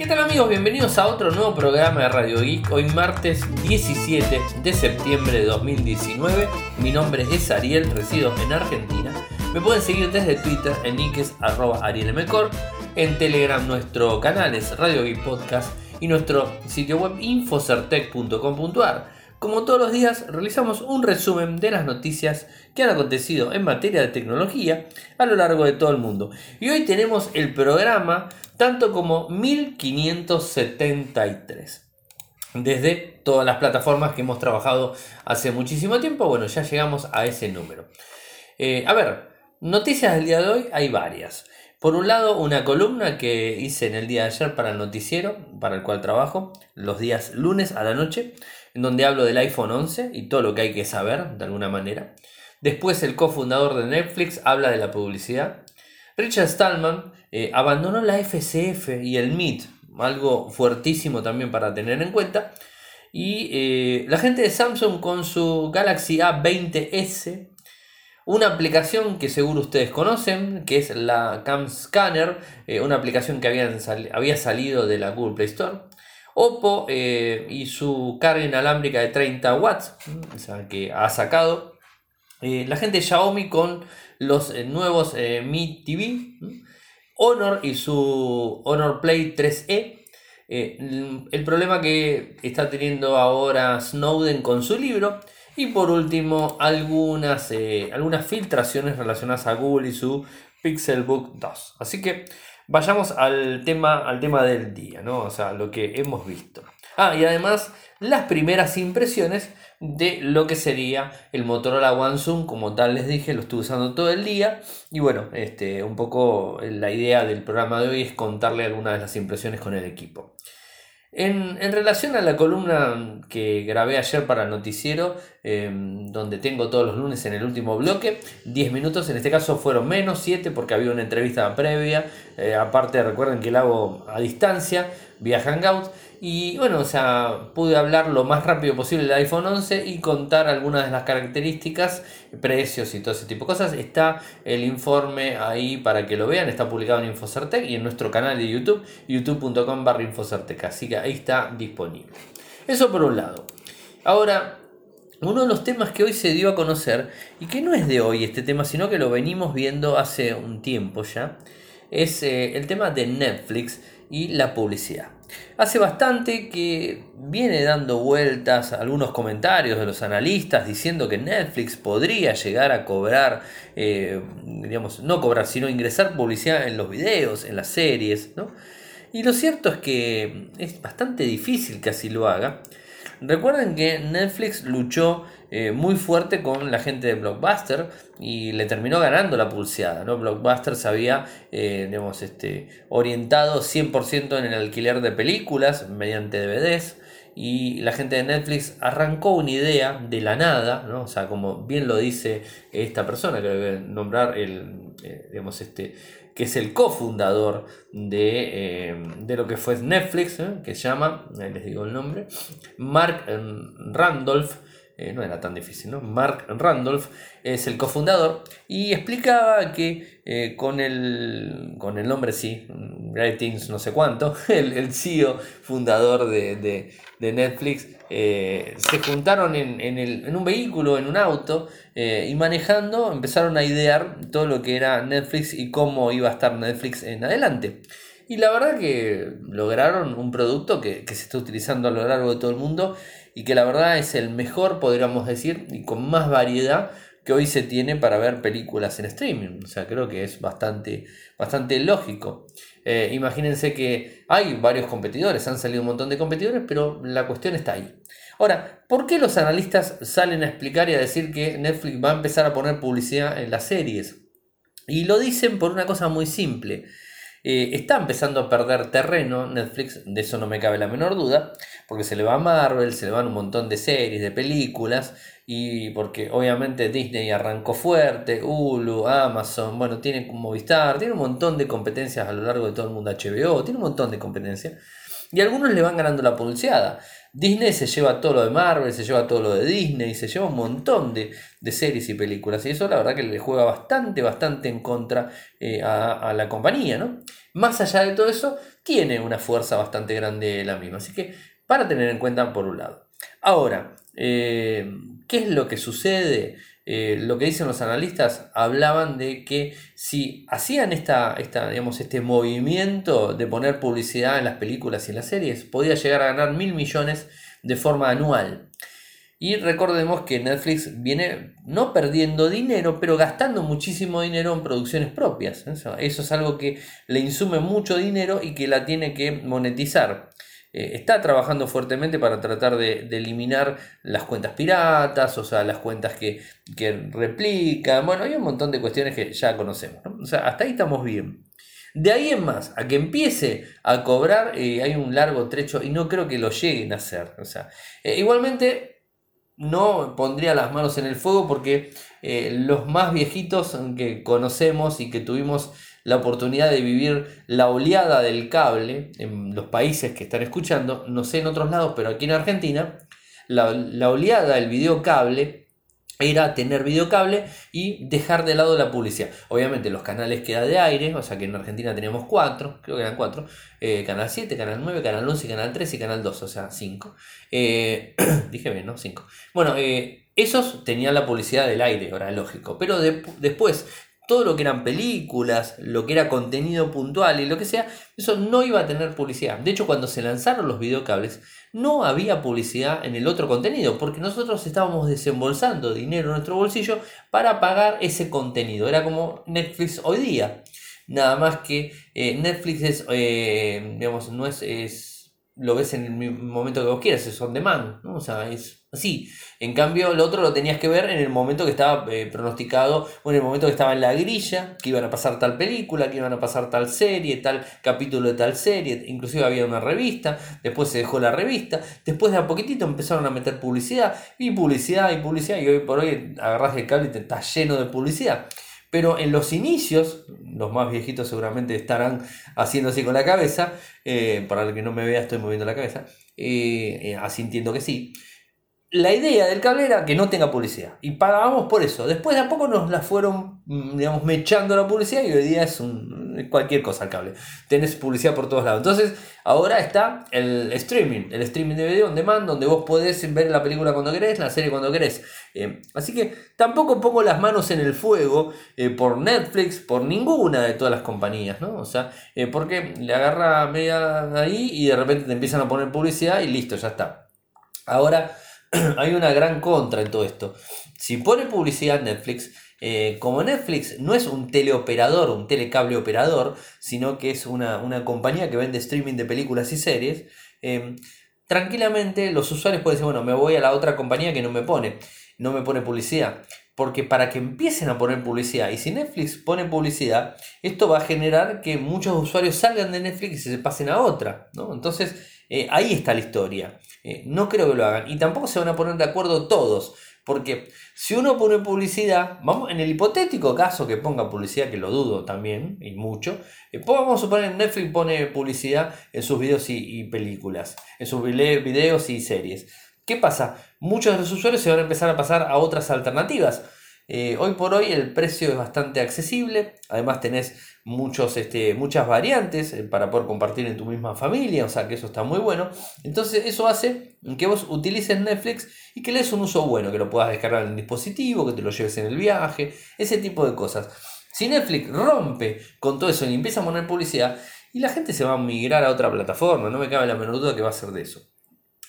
¿Qué tal amigos? Bienvenidos a otro nuevo programa de Radio Geek. Hoy martes 17 de septiembre de 2019. Mi nombre es Ariel, resido en Argentina. Me pueden seguir desde Twitter en niques arroba arielmcor. En Telegram nuestro canal es Radio Geek Podcast y nuestro sitio web infocertec.com.ar. Como todos los días, realizamos un resumen de las noticias que han acontecido en materia de tecnología a lo largo de todo el mundo. Y hoy tenemos el programa tanto como 1573. Desde todas las plataformas que hemos trabajado hace muchísimo tiempo, bueno, ya llegamos a ese número. Eh, a ver, noticias del día de hoy hay varias. Por un lado, una columna que hice en el día de ayer para el noticiero, para el cual trabajo, los días lunes a la noche, en donde hablo del iPhone 11 y todo lo que hay que saber de alguna manera. Después el cofundador de Netflix habla de la publicidad. Richard Stallman eh, abandonó la FCF y el MIT, algo fuertísimo también para tener en cuenta. Y eh, la gente de Samsung con su Galaxy A20S, una aplicación que seguro ustedes conocen, que es la Cam Scanner, eh, una aplicación que había salido de la Google Play Store. Oppo eh, y su carga inalámbrica de 30 watts, que ha sacado. Eh, la gente Xiaomi con los eh, nuevos Mi TV. Honor y su Honor Play 3E. el problema que está teniendo ahora Snowden con su libro. Y por último, algunas, algunas filtraciones relacionadas a Google y su Pixelbook 2. Así que vayamos al tema, al tema del día, ¿no? O sea, lo que hemos visto. Ah, y además las primeras impresiones de lo que sería el Motorola One Zoom, como tal les dije, lo estuve usando todo el día. Y bueno, este, un poco la idea del programa de hoy es contarle algunas de las impresiones con el equipo. En, relación a la columna que grabé ayer para el noticiero, em, donde tengo todos los lunes en el último bloque, 10 minutos, en este caso fueron menos 7 porque había una entrevista previa, eh, aparte recuerden que la hago a distancia, vía Hangout, y bueno, o sea, pude hablar lo más rápido posible del iPhone 11 y contar algunas de las características, precios y todo ese tipo de cosas. Está el informe ahí para que lo vean, está publicado en Infocertec y en nuestro canal de YouTube, youtube.com barra Infocertec. Así que ahí está disponible. Eso por un lado. Ahora, uno de los temas que hoy se dio a conocer, y que no es de hoy este tema, sino que lo venimos viendo hace un tiempo ya, es eh, el tema de Netflix y la publicidad. Hace bastante que viene dando vueltas algunos comentarios de los analistas diciendo que Netflix podría llegar a cobrar, eh, digamos, no cobrar, sino ingresar publicidad en los videos, en las series, ¿no? Y lo cierto es que es bastante difícil que así lo haga. Recuerden que Netflix luchó eh, muy fuerte con la gente de Blockbuster y le terminó ganando la pulseada. ¿no? Blockbuster se había eh, este, orientado 100% en el alquiler de películas mediante DVDs y la gente de Netflix arrancó una idea de la nada, ¿no? o sea, como bien lo dice esta persona que debe nombrar el, eh, este, que es el cofundador de, de lo que fue Netflix, que se llama, les digo el nombre, Mark Randolph, eh, no era tan difícil, ¿no? Mark Randolph es el cofundador y explicaba que eh, con, el, con el nombre, sí, Ratings no sé cuánto, el, CEO fundador de, Netflix, eh, se juntaron en, un vehículo, en un auto, y manejando empezaron a idear todo lo que era Netflix y cómo iba a estar Netflix en adelante. Y la verdad que lograron un producto que, que se está utilizando a lo largo de todo el mundo y que la verdad es el mejor, podríamos decir, y con más variedad que hoy se tiene para ver películas en streaming. O sea, creo que es bastante, bastante lógico. Eh, imagínense que hay varios competidores, han salido un montón de competidores, pero la cuestión está ahí. Ahora, ¿por qué los analistas salen a explicar y a decir que Netflix va a empezar a poner publicidad en las series? Y lo dicen por una cosa muy simple. Eh, está empezando a perder terreno Netflix, de eso no me cabe la menor duda, porque se le va a Marvel, se le van un montón de series, de películas, y porque obviamente Disney arrancó fuerte, Hulu, Amazon, bueno, tiene Movistar, tiene un montón de competencias a lo largo de todo el mundo, HBO, tiene un montón de competencias, y algunos le van ganando la pulseada. Disney se lleva todo lo de Marvel, se lleva todo lo de Disney, se lleva un montón de, series y películas. Y eso la verdad que le juega bastante, bastante en contra eh, a, la compañía, ¿no? más allá de todo eso, tiene una fuerza bastante grande la misma. Así que para tener en cuenta por un lado. Ahora, eh, ¿qué es lo que sucede? Eh, lo que dicen los analistas hablaban de que si hacían esta, esta, digamos, este movimiento de poner publicidad en las películas y en las series, podía llegar a ganar mil millones de forma anual. Y recordemos que Netflix viene no perdiendo dinero, pero gastando muchísimo dinero en producciones propias. Eso, es algo que le insume mucho dinero y que la tiene que monetizar. Eh, está trabajando fuertemente para tratar de, eliminar las cuentas piratas, o sea, las cuentas que, replican. Bueno, hay un montón de cuestiones que ya conocemos. O sea, hasta ahí estamos bien. De ahí en más, a que empiece a cobrar, eh, hay un largo trecho y no creo que lo lleguen a hacer. O sea, eh, igualmente no pondría las manos en el fuego porque los más viejitos que conocemos y que tuvimos la oportunidad de vivir la oleada del cable en los países que están escuchando, no sé en otros lados, pero aquí en Argentina, la, la oleada del videocable era tener videocable y dejar de lado la publicidad. Obviamente los canales quedan de aire, o sea que en Argentina tenemos cuatro, creo que eran cuatro, eh, canal 7, canal 9, canal 11, canal 13 y canal 2, o sea, 5. Eh, dije bien, ¿no? 5. Bueno, eh, esos tenían la publicidad del aire, ahora lógico, pero después todo lo que eran películas, lo que era contenido puntual y lo que sea, eso no iba a tener publicidad. De hecho, cuando se lanzaron los videocables, no había publicidad en el otro contenido, porque nosotros estábamos desembolsando dinero en nuestro bolsillo para pagar ese contenido. Era como Netflix hoy día. Nada más que eh, Netflix es, eh, digamos, no es, es, lo ves en el momento que vos quieras, es on demand, ¿no? O sea, es Sí, En cambio, lo otro lo tenías que ver en el momento que estaba eh, pronosticado, o en el momento que estaba en la grilla, que iban a pasar tal película, que iban a pasar tal serie, tal capítulo de tal serie, inclusive había una revista, después se dejó la revista, después de a poquitito empezaron a meter publicidad, y publicidad, y publicidad, y hoy por hoy agarras el cable y te está lleno de publicidad. Pero en los inicios, los más viejitos seguramente estarán haciendo así con la cabeza, eh, para el que no me vea estoy moviendo la cabeza, eh, así entiendo que sí la idea del cable era que no tenga publicidad. Y pagábamos por eso. Después de a poco nos la fueron, mm, digamos, mechando la publicidad y hoy día es un, cualquier cosa el cable. Tenés publicidad por todos lados. Entonces, ahora está el streaming, el streaming de video on demand, donde vos podés ver la película cuando querés, la serie cuando querés. Eh, así que tampoco pongo las manos en el fuego eh, por Netflix, por ninguna de todas las compañías, ¿no? O sea, eh, porque le agarra media ahí y de repente te empiezan a poner publicidad y listo, ya está. Ahora hay una gran contra en todo esto. Si pone publicidad Netflix, eh, como Netflix no es un teleoperador, un telecable operador, sino que es una, compañía que vende streaming de películas y series, eh, tranquilamente los usuarios pueden decir, bueno, me voy a la otra compañía que no me pone, no me pone publicidad. Porque para que empiecen a poner publicidad, y si Netflix pone publicidad, esto va a generar que muchos usuarios salgan de Netflix y se pasen a otra. ¿no? Entonces, eh, ahí está la historia. Eh, no creo que lo hagan. Y tampoco se van a poner de acuerdo todos. Porque si uno pone publicidad, vamos, en el hipotético caso que ponga publicidad, que lo dudo también, y mucho, eh, pues vamos a suponer Netflix pone publicidad en sus videos y, películas, en sus videos y series. ¿Qué pasa? Muchos de los usuarios se van a empezar a pasar a otras alternativas. Hoy por hoy el precio es bastante accesible, además tenés muchos, este, muchas variantes eh, para poder compartir en tu misma familia, o sea que eso está muy bueno. Entonces eso hace que vos utilices Netflix y que le des un uso bueno, que lo puedas descargar en el dispositivo, que te lo lleves en el viaje, ese tipo de cosas. Si Netflix rompe con todo eso y empieza a poner publicidad, y la gente se va a migrar a otra plataforma, no me cabe la menor duda que va a ser de eso.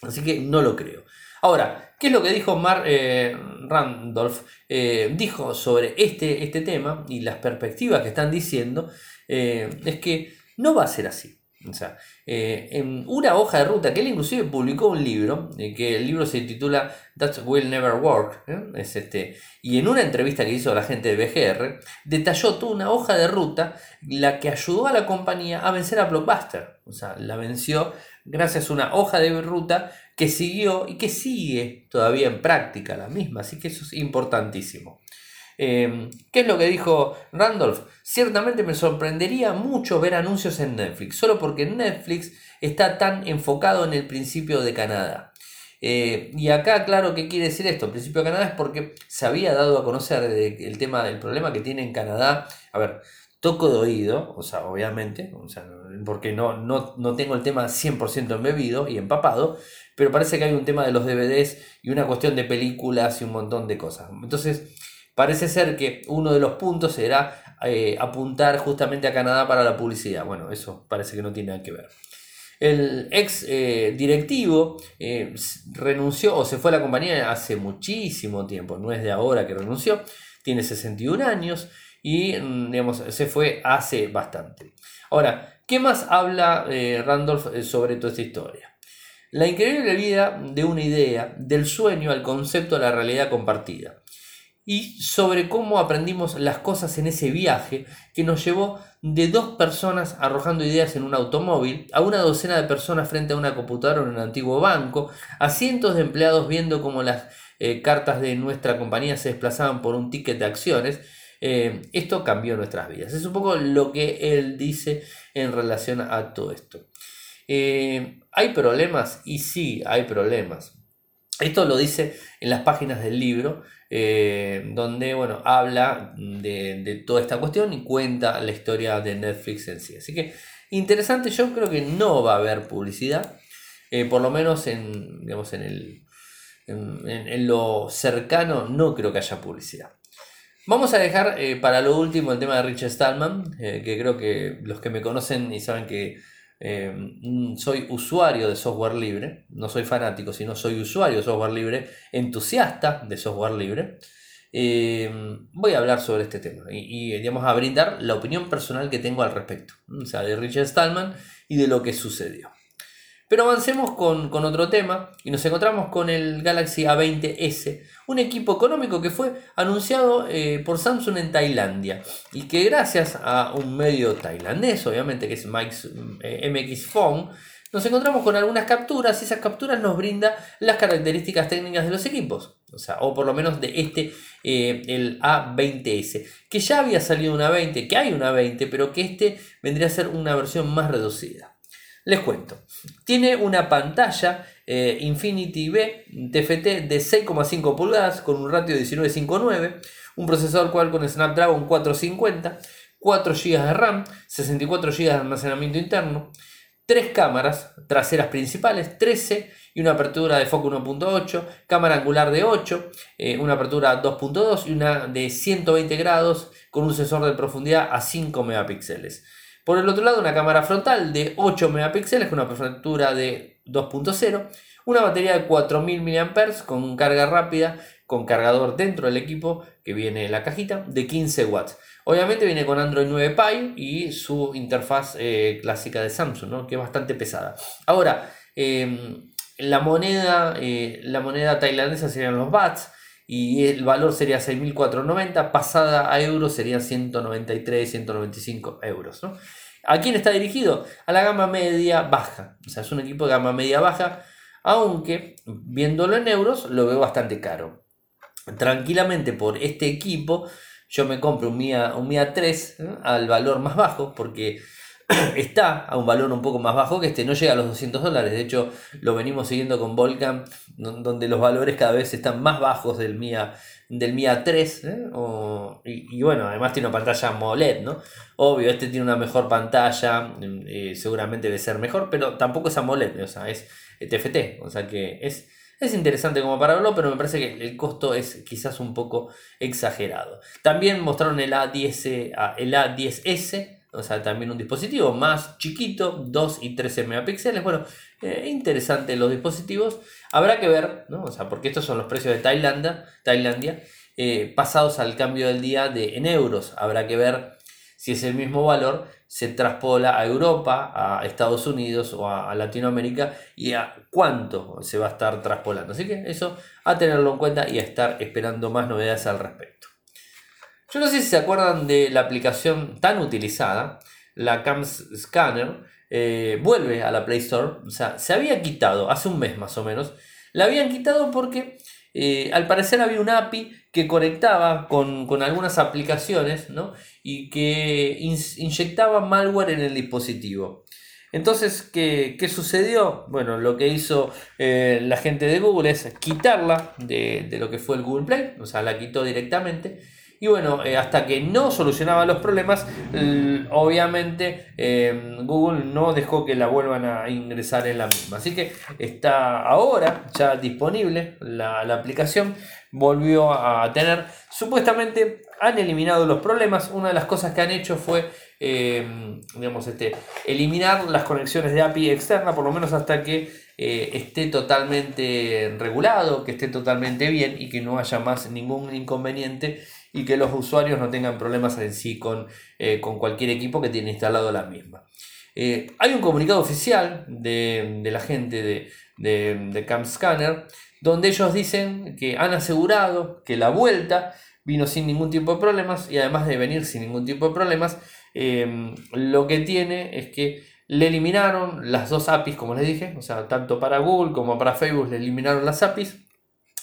Así que no lo creo. Ahora, ¿qué es lo que dijo Mark eh, Randolph? Eh, dijo sobre este, este tema y las perspectivas que están diciendo, eh, es que no va a ser así. O sea, en una hoja de ruta, que él inclusive publicó un libro, que el libro se titula That Will Never Work, es este, y en una entrevista que hizo la gente de BGR, detalló toda una hoja de ruta, la que ayudó a la compañía a vencer a Blockbuster. O sea, la venció gracias a una hoja de ruta que siguió y que sigue todavía en práctica la misma, así que eso es importantísimo. Em, ¿Qué es lo que dijo Randolph? Ciertamente me sorprendería mucho ver anuncios en Netflix, solo porque Netflix está tan enfocado en el principio de Canadá. Eh, y acá, claro, ¿qué quiere decir esto? El principio de Canadá es porque se había dado a conocer el tema del problema que tiene en Canadá. A ver, toco de oído, o sea, obviamente, porque no, no, no tengo el tema 100% embebido y empapado, pero parece que hay un tema de los DVDs y una cuestión de películas y un montón de cosas. Entonces, parece ser que uno de los puntos será eh, apuntar justamente a Canadá para la publicidad. Bueno, eso parece que no tiene nada que ver. El ex eh, directivo eh, renunció o se fue a la compañía hace muchísimo tiempo, no es de ahora que renunció, tiene 61 años y mm, digamos, se fue hace bastante. Ahora, ¿qué más habla Randolph sobre toda esta historia? La increíble vida de una idea, del sueño al concepto de la realidad compartida y sobre cómo aprendimos las cosas en ese viaje que nos llevó de dos personas arrojando ideas en un automóvil, a una docena de personas frente a una computadora en un antiguo banco, a cientos de empleados viendo cómo las eh, cartas de nuestra compañía se desplazaban por un ticket de acciones. Eh, esto cambió nuestras vidas. Es un poco lo que él dice en relación a todo esto. Eh, ¿Hay problemas? Y sí, hay problemas. Esto lo dice en las páginas del libro, eh, donde bueno, habla de, toda esta cuestión y cuenta la historia de Netflix en sí. Así que interesante, yo creo que no va a haber publicidad, eh, por lo menos en, digamos, en, el, en, lo cercano no creo que haya publicidad. Vamos a dejar eh, para lo último el tema de Richard Stallman, que creo que los que me conocen y saben que Em, soy usuario de software libre, no soy fanático, sino soy usuario de software libre, entusiasta de software libre. Em, voy a hablar sobre este tema y, y, a brindar la opinión personal que tengo al respecto, o sea, de Richard Stallman y de lo que sucedió. Pero avancemos con, otro tema y nos encontramos con el Galaxy A20S, un equipo económico que fue anunciado eh, por Samsung en Tailandia y que gracias a un medio tailandés, obviamente que es MX eh, Phone, nos encontramos con algunas capturas y esas capturas nos brindan las características técnicas de los equipos. O sea, o por lo menos de este, eh, el A20S, que ya había salido una 20, que hay una 20, pero que este vendría a ser una versión más reducida. Les cuento. Tiene una pantalla eh, Infinity B TFT de 6,5 pulgadas con un ratio de 19.59, un procesador Qualcomm Snapdragon 450, 4 GB de RAM, 64 GB de almacenamiento interno, 3 cámaras traseras principales, 13 y una apertura de foco 1.8, cámara angular de 8, eh, una apertura 2.2 y una de 120 grados con un sensor de profundidad a 5 megapíxeles. Por el otro lado, una cámara frontal de 8 megapíxeles con una apertura de 2.0, una batería de 4000 mAh con carga rápida, con cargador dentro del equipo que viene en la cajita de 15 watts. Obviamente viene con Android 9 Pie y su interfaz eh, clásica de Samsung, que es bastante pesada. Ahora, em, la, moneda, eh, la moneda tailandesa serían los bahts y el valor sería 6.490, pasada a euros serían 193, 195 euros. ¿A quién está dirigido? A la gama media baja. O sea, es un equipo de gama media baja, aunque viéndolo en euros lo veo bastante caro. Tranquilamente por este equipo yo me compro un MIA, un MIA 3 al valor más bajo porque está a un valor un poco más bajo que este, no llega a los 200 dólares. De hecho, lo venimos siguiendo con Volcam, donde los valores cada vez están más bajos del MIA, del MIA 3. ¿eh? y, bueno, además tiene una pantalla AMOLED, ¿no? Obvio, este tiene una mejor pantalla, eh, seguramente debe ser mejor, pero tampoco es AMOLED, o sea, es TFT. O sea que es. Es interesante como para verlo, pero me parece que el costo es quizás un poco exagerado. También mostraron el A10, el A10S, o sea, también un dispositivo más chiquito, 2 y 13 megapíxeles. Bueno, eh, interesante los dispositivos. Habrá que ver, ¿no? O sea, porque estos son los precios de Tailandia, Tailandia eh, pasados al cambio del día de, en euros. Habrá que ver si es el mismo valor, se traspola a Europa, a Estados Unidos o a, Latinoamérica y a cuánto se va a estar traspolando. Así que eso a tenerlo en cuenta y a estar esperando más novedades al respecto. Yo no sé si se acuerdan de la aplicación tan utilizada, la Cam Scanner, eh, vuelve a la Play Store, o sea, se había quitado hace un mes más o menos, la habían quitado porque eh, al parecer había una API que conectaba con, algunas aplicaciones ¿no? y que inyectaba malware en el dispositivo. Entonces, ¿qué, sucedió? Bueno, lo que hizo eh, la gente de Google es quitarla de, de, lo que fue el Google Play, o sea, la quitó directamente Y bueno, eh, hasta que no solucionaba los problemas, obviamente eh, Google no dejó que la vuelvan a ingresar en la misma. Así que está ahora ya disponible la, aplicación. Volvió a tener, supuestamente han eliminado los problemas. Una de las cosas que han hecho fue digamos, este, eliminar las conexiones de API externa, por lo menos hasta que eh, esté totalmente regulado, que esté totalmente bien y que no haya más ningún inconveniente y que los usuarios no tengan problemas en sí con, eh, con cualquier equipo que tiene instalado la misma. Eh, hay un comunicado oficial de, la gente de, de, de Camp Scanner donde ellos dicen que han asegurado que la vuelta vino sin ningún tipo de problemas y además de venir sin ningún tipo de problemas, lo que tiene es que le eliminaron las dos APIs, como les dije, o sea, tanto para Google como para Facebook le eliminaron las APIs.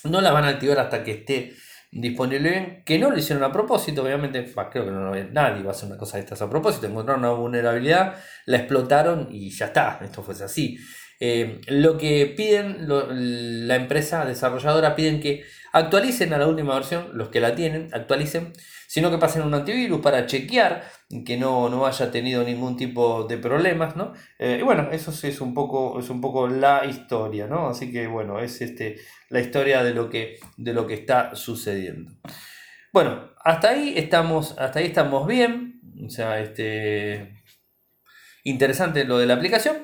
No las van a activar hasta que esté disponible que no lo hicieron a propósito, obviamente, creo que no, nadie va a hacer una cosa de estas a propósito, encontraron una vulnerabilidad, la explotaron y ya está, esto fue así. Eh, lo que piden, la empresa desarrolladora piden que actualicen a la última versión, los que la tienen, actualicen, sino que pasen un antivirus para chequear que no, no haya tenido ningún tipo de problemas, ¿no? Eh, y bueno, eso es un, poco, es un poco la historia, ¿no? Así que bueno, es este, la historia de lo, que, de lo que está sucediendo. Bueno, hasta ahí estamos, hasta ahí estamos bien. O sea, este, interesante lo de la aplicación.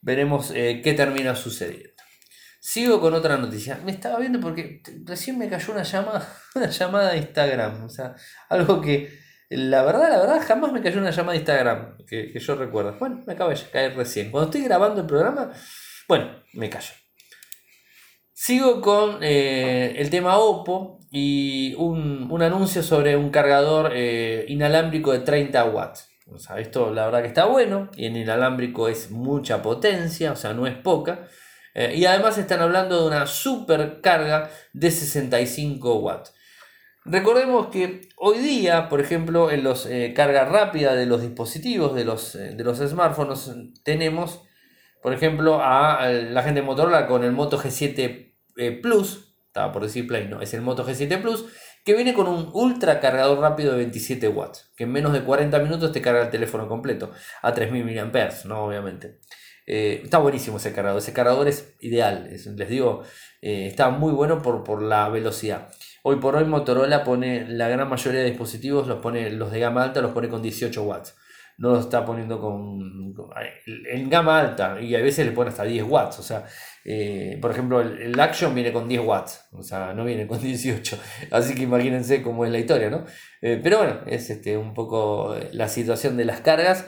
Veremos eh, qué termina sucediendo. Sigo con otra noticia. Me estaba viendo porque recién me cayó una llamada, una llamada de Instagram. O sea, algo que la verdad, la verdad, jamás me cayó una llamada de Instagram que, yo recuerdo. Bueno, me acaba de caer recién. Cuando estoy grabando el programa, bueno, me cayó. Sigo con eh, el tema Oppo y un, anuncio sobre un cargador eh, inalámbrico de 30 watts. O sea, esto la verdad que está bueno y en inalámbrico es mucha potencia, o sea, no es poca. Eh, y además están hablando de una super carga de 65 watts. Recordemos que hoy día, por ejemplo, en los eh, carga rápida de los dispositivos, de los, eh, de los smartphones, tenemos, por ejemplo, a, la gente de Motorola con el Moto G7 Plus, estaba por decir Play, no, es el Moto G7 Plus, que viene con un ultra cargador rápido de 27 watts, que en menos de 40 minutos te carga el teléfono completo, a 3000 mAh, ¿no? Obviamente. Eh, está buenísimo ese cargador, ese cargador es ideal, les digo, eh, está muy bueno por, por, la velocidad. Hoy por hoy Motorola pone la gran mayoría de dispositivos, los pone los de gama alta los pone con 18 watts. No los está poniendo con, en gama alta y a veces le pone hasta 10 watts. O sea, eh, por ejemplo, el, Action viene con 10 watts, o sea, no viene con 18. Así que imagínense cómo es la historia, ¿no? pero bueno, es este, un poco la situación de las cargas,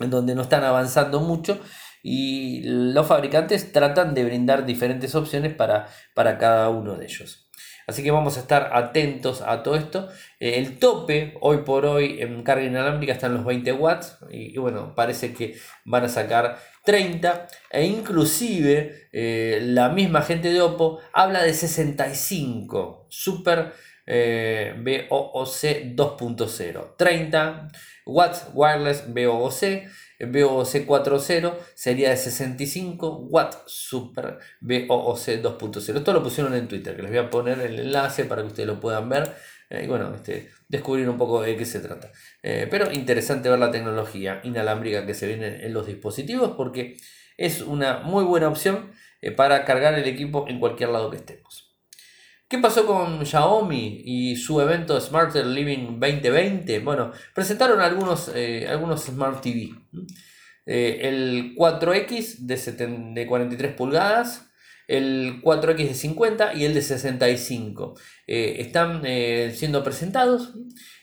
en donde no están avanzando mucho y los fabricantes tratan de brindar diferentes opciones para, para cada uno de ellos. Así que vamos a estar atentos a todo esto. Eh, el tope hoy por hoy en carga inalámbrica está en los 20 watts y, bueno, parece que van a sacar 30 e inclusive eh, la misma gente de Oppo habla de 65 Super eh, BOOC 2.0 30 watts wireless BOOC BOC 4.0 sería de 65 Watt Super BOC 2.0. Esto lo pusieron en Twitter, que les voy a poner el enlace para que ustedes lo puedan ver eh, y bueno, este, descubrir un poco de qué se trata. Eh, pero interesante ver la tecnología inalámbrica que se viene en los dispositivos porque es una muy buena opción eh, para cargar el equipo en cualquier lado que estemos. ¿Qué pasó con Xiaomi y su evento Smarter Living 2020? Bueno, presentaron algunos, eh, algunos Smart TV. Eh, el 4X de, de 43 pulgadas, el 4X de 50 y el de 65. Eh, están siendo presentados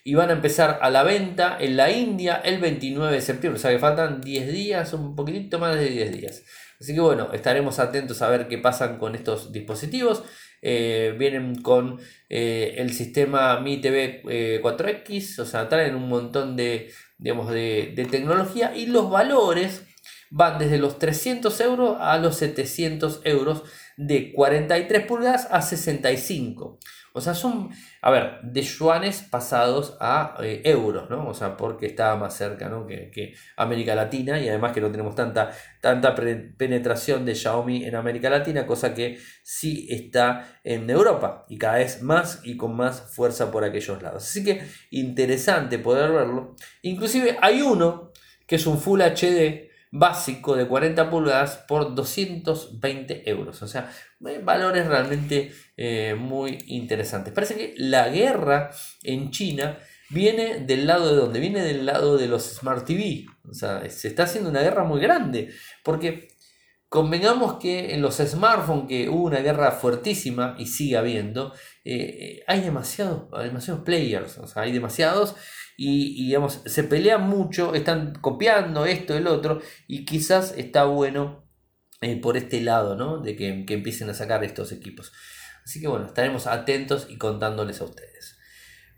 y van a empezar a la venta en la India el 29 de septiembre. O sea que faltan 10 días, un poquitito más de 10 días. Así que bueno, estaremos atentos a ver qué pasan con estos dispositivos. Eh, vienen con eh, el sistema Mi TV 4X, o sea, traen un montón de, digamos, de, tecnología y los valores van desde los 300 euros a los 700 euros de 43 pulgadas a 65. O sea, son, a ver, de yuanes pasados a eh, euros, ¿no? O sea, porque estaba más cerca, ¿no? Que, América Latina y además que no tenemos tanta, tanta penetración de Xiaomi en América Latina, cosa que sí está en Europa y cada vez más y con más fuerza por aquellos lados. Así que interesante poder verlo. Inclusive hay uno que es un Full HD básico de 40 pulgadas por 220 euros. O sea, eh, valores realmente eh, muy interesantes. Parece que la guerra en China viene del lado de donde viene del lado de los Smart TV. O sea, se está haciendo una guerra muy grande. Porque convengamos que en los smartphones, que hubo una guerra fuertísima y sigue habiendo, eh, hay demasiados, demasiados players. O sea, hay demasiados y, digamos, se pelean mucho, están copiando esto, el otro, y quizás está bueno eh, por este lado, ¿no? De que, que empiecen a sacar estos equipos. Así que bueno, estaremos atentos y contándoles a ustedes.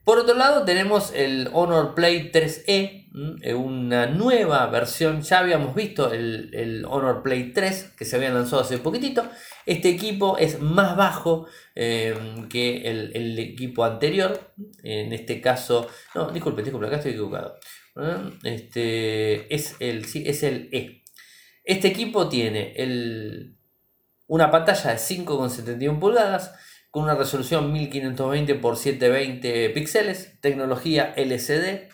Por otro lado tenemos el Honor Play 3E, eh, una nueva versión, ya habíamos visto el, Honor Play 3 que se había lanzado hace poquitito, este equipo es más bajo eh, que el, equipo anterior, en este caso, no, disculpe, disculpe, acá estoy equivocado, este, es, el, sí, es el E. Este equipo tiene el, una pantalla de 5,71 pulgadas, con una resolución 1520 x 720 píxeles, tecnología LCD,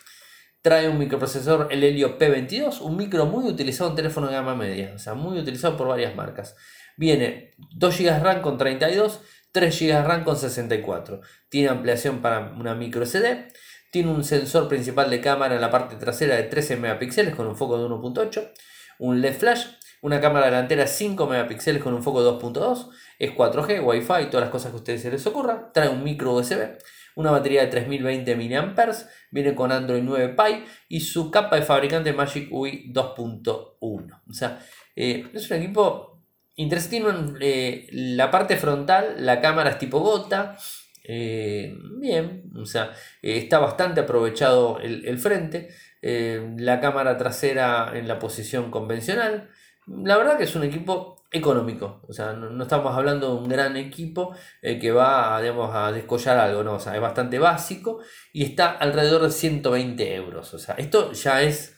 trae un microprocesor el Helio P22, un micro muy utilizado en teléfonos de gama media, o sea, muy utilizado por varias marcas. Viene 2 GB RAM con 32, 3 GB RAM con 64. Tiene ampliación para una micro SD. Tiene un sensor principal de cámara en la parte trasera de 13 megapíxeles con un foco de 1.8. Un LED flash una cámara delantera 5 megapíxeles con un foco 2.2, es 4G, Wi-Fi, todas las cosas que a ustedes se les ocurra. Trae un micro USB, una batería de 3020 mAh, viene con Android 9 Pie y su capa de fabricante Magic UI 2.1. O sea, eh, es un equipo interesante. Eh, la parte frontal, la cámara es tipo gota. Eh, bien, o sea, está bastante aprovechado el, el frente. la cámara trasera en la posición convencional. La verdad que es un equipo económico, o sea, no, estamos hablando de un gran equipo eh, que va digamos, a descollar algo, no, o sea, es bastante básico y está alrededor de 120 euros, o sea, esto ya es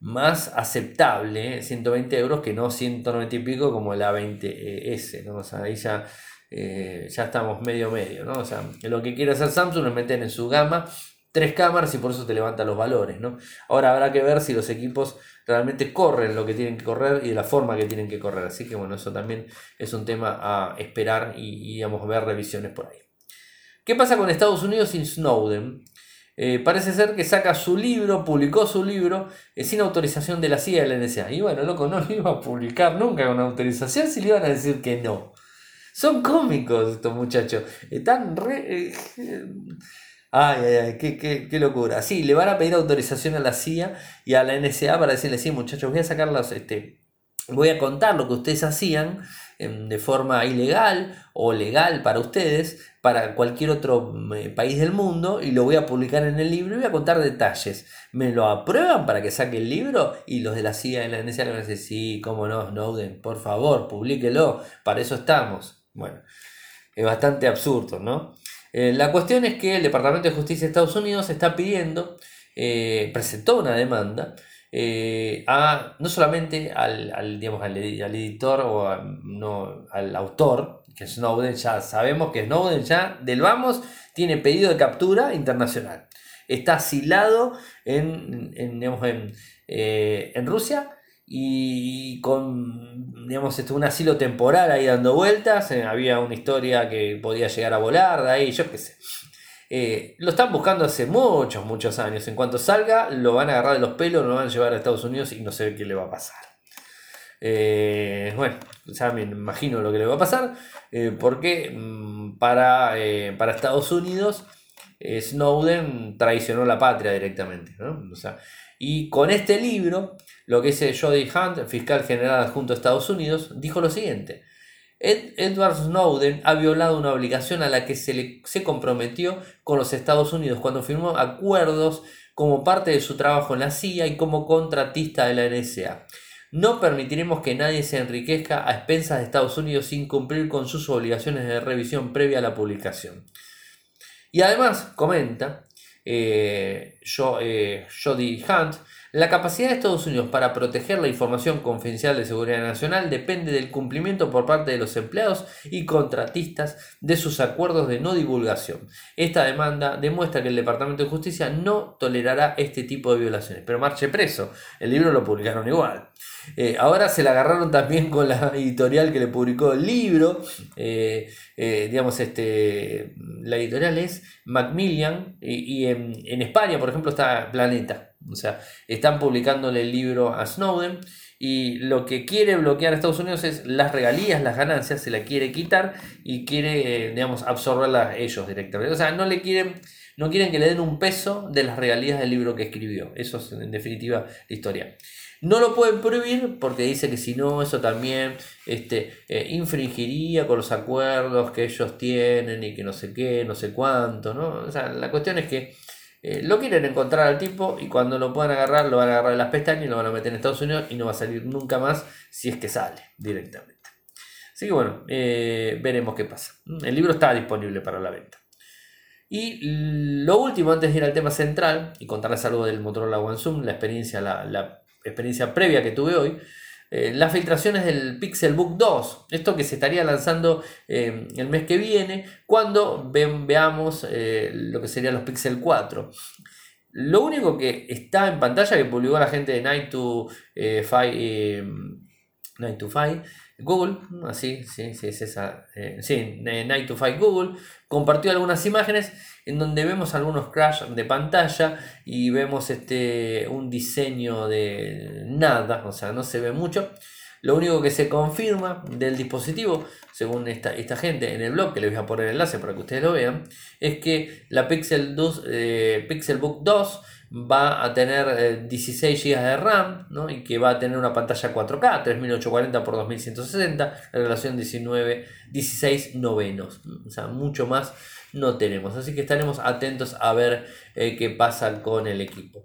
más aceptable, 120 ¿eh? euros que no 190 y pico como la 20S, ¿no? o sea, ahí ya, eh, ya estamos medio medio, ¿no? o sea, lo que quiere hacer Samsung es meter en su gama tres cámaras y por eso te levanta los valores, ¿no? Ahora habrá que ver si los equipos realmente corren lo que tienen que correr y de la forma que tienen que correr. Así que bueno, eso también es un tema a esperar y, digamos, ver revisiones por ahí. ¿Qué pasa con Estados Unidos sin Snowden? Eh, parece ser que saca su libro, publicó su libro eh, sin autorización de la CIA y la NSA. Y bueno, loco, no lo iba a publicar nunca con autorización si le iban a decir que no. Son cómicos estos muchachos. Están re... Eh, Ay, ay, ay, qué, qué, qué, locura. Sí, le van a pedir autorización a la CIA y a la NSA para decirle, sí, muchachos, voy a sacar este, voy a contar lo que ustedes hacían em, de forma ilegal o legal para ustedes, para cualquier otro país del mundo, y lo voy a publicar en el libro y voy a contar detalles. ¿Me lo aprueban para que saque el libro? Y los de la CIA y la NSA le van a decir, sí, cómo no, Snowden, por favor, publíquelo, para eso estamos. Bueno, es bastante absurdo, ¿no? Eh, la cuestión es que el Departamento de Justicia de Estados Unidos está pidiendo, eh, presentó una demanda eh, a, no solamente al, digamos, al, editor o no, al autor, que Snowden, ya sabemos que Snowden ya del vamos tiene pedido de captura internacional. Está asilado en, en, en Rusia y con digamos un asilo temporal ahí dando vueltas, eh, había una historia que podía llegar a volar de ahí, yo qué sé. Eh, lo están buscando hace muchos, muchos años. En cuanto salga, lo van a agarrar de los pelos, lo van a llevar a Estados Unidos y no sé qué le va a pasar. Eh, bueno, ya me imagino lo que le va a pasar, porque mm, para, para Estados Unidos Snowden traicionó la patria directamente. Y con este libro lo que dice Jody Hunt, fiscal general adjunto de Estados Unidos, dijo lo siguiente. Edward Snowden ha violado una obligación a la que se, le, se comprometió con los Estados Unidos cuando firmó acuerdos como parte de su trabajo en la CIA y como contratista de la NSA. No permitiremos que nadie se enriquezca a expensas de Estados Unidos sin cumplir con sus obligaciones de revisión previa a la publicación. Y además, comenta eh, eh, Jody Hunt, la capacidad de Estados Unidos para proteger la información confidencial de seguridad nacional depende del cumplimiento por parte de los empleados y contratistas de sus acuerdos de no divulgación. Esta demanda demuestra que el Departamento de Justicia no tolerará este tipo de violaciones. Pero marche preso, el libro lo publicaron igual. Eh, ahora se la agarraron también con la editorial que le publicó el libro. Eh, eh, digamos, este, la editorial es Macmillan y, en, en España, por ejemplo, está Planeta. O sea, están publicándole el libro a Snowden y lo que quiere bloquear a Estados Unidos es las regalías, las ganancias, se la quiere quitar y quiere, eh, digamos, absorberlas ellos directamente. O sea, no le quieren, no quieren que le den un peso de las regalías del libro que escribió. Eso es en definitiva la historia. No lo pueden prohibir porque dice que si no, eso también este, eh, infringiría con los acuerdos que ellos tienen y que no sé qué, no sé cuánto, ¿no? O sea, la cuestión es que eh, lo quieren encontrar al tipo y cuando lo puedan agarrar, lo van a agarrar en las pestañas y lo van a meter en Estados Unidos y no va a salir nunca más si es que sale directamente. Así que bueno, eh, veremos qué pasa. El libro está disponible para la venta. Y lo último, antes de ir al tema central y contarles algo del Motorola One Zoom, la experiencia, la experiencia previa que tuve hoy, eh, las filtraciones del Pixelbook 2, esto que se estaría lanzando eh, el mes que viene, cuando veamos eh, lo que serían los Pixel 4. Lo único que está en pantalla que publicó la gente de Night to Night to Five Google, así, sí, sí, es esa, sí, Night to Fight Google, compartió algunas imágenes en donde vemos algunos crash de pantalla y vemos este, un diseño de nada, o sea, no se ve mucho. Lo único que se confirma del dispositivo, según esta, esta gente en el blog, que les voy a poner el enlace para que ustedes lo vean, es que la Pixel 2, eh, Pixelbook 2 va a tener 16 eh, GB de RAM y que va a tener una pantalla 4K, 3840 x 2160, la relación 19, 16 novenos, o sea, mucho más no tenemos, así que estaremos atentos a ver eh, qué pasa con el equipo.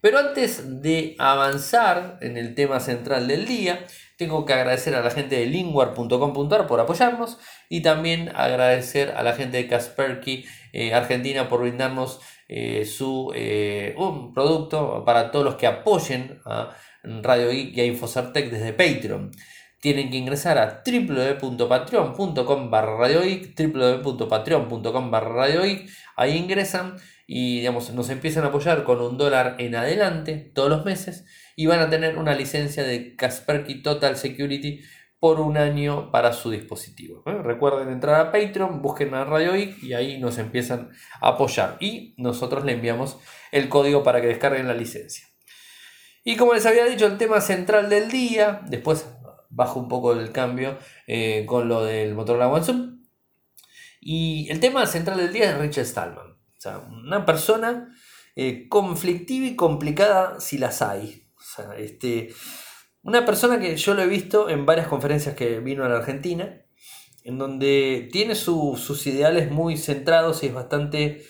Pero antes de avanzar en el tema central del día, tengo que agradecer a la gente de linguar.com.ar por apoyarnos y también agradecer a la gente de Kasperky eh, Argentina por brindarnos eh, su, producto para todos los que apoyen a Radio Geek y a Infocertec desde Patreon. Tienen que ingresar a www.patreon.com barra www.patreon.com barra. Ahí ingresan y nos empiezan a apoyar con un dólar en adelante todos los meses y van a tener una licencia de Kaspersky Total Security por un año para su dispositivo. Recuerden entrar a Patreon, busquen a Radio Geek y ahí nos empiezan a apoyar. Y nosotros le enviamos el código para que descarguen la licencia. Y como les había dicho, el tema central del día, después bajo un poco el cambio eh, con lo del Motorola One Zoom. Y el tema central del día es Richard Stallman. O sea, una persona eh, conflictiva y complicada si las hay. O sea, este, una persona que yo lo he visto en varias conferencias que vino a la Argentina, en donde tiene sus ideales muy centrados y es bastante,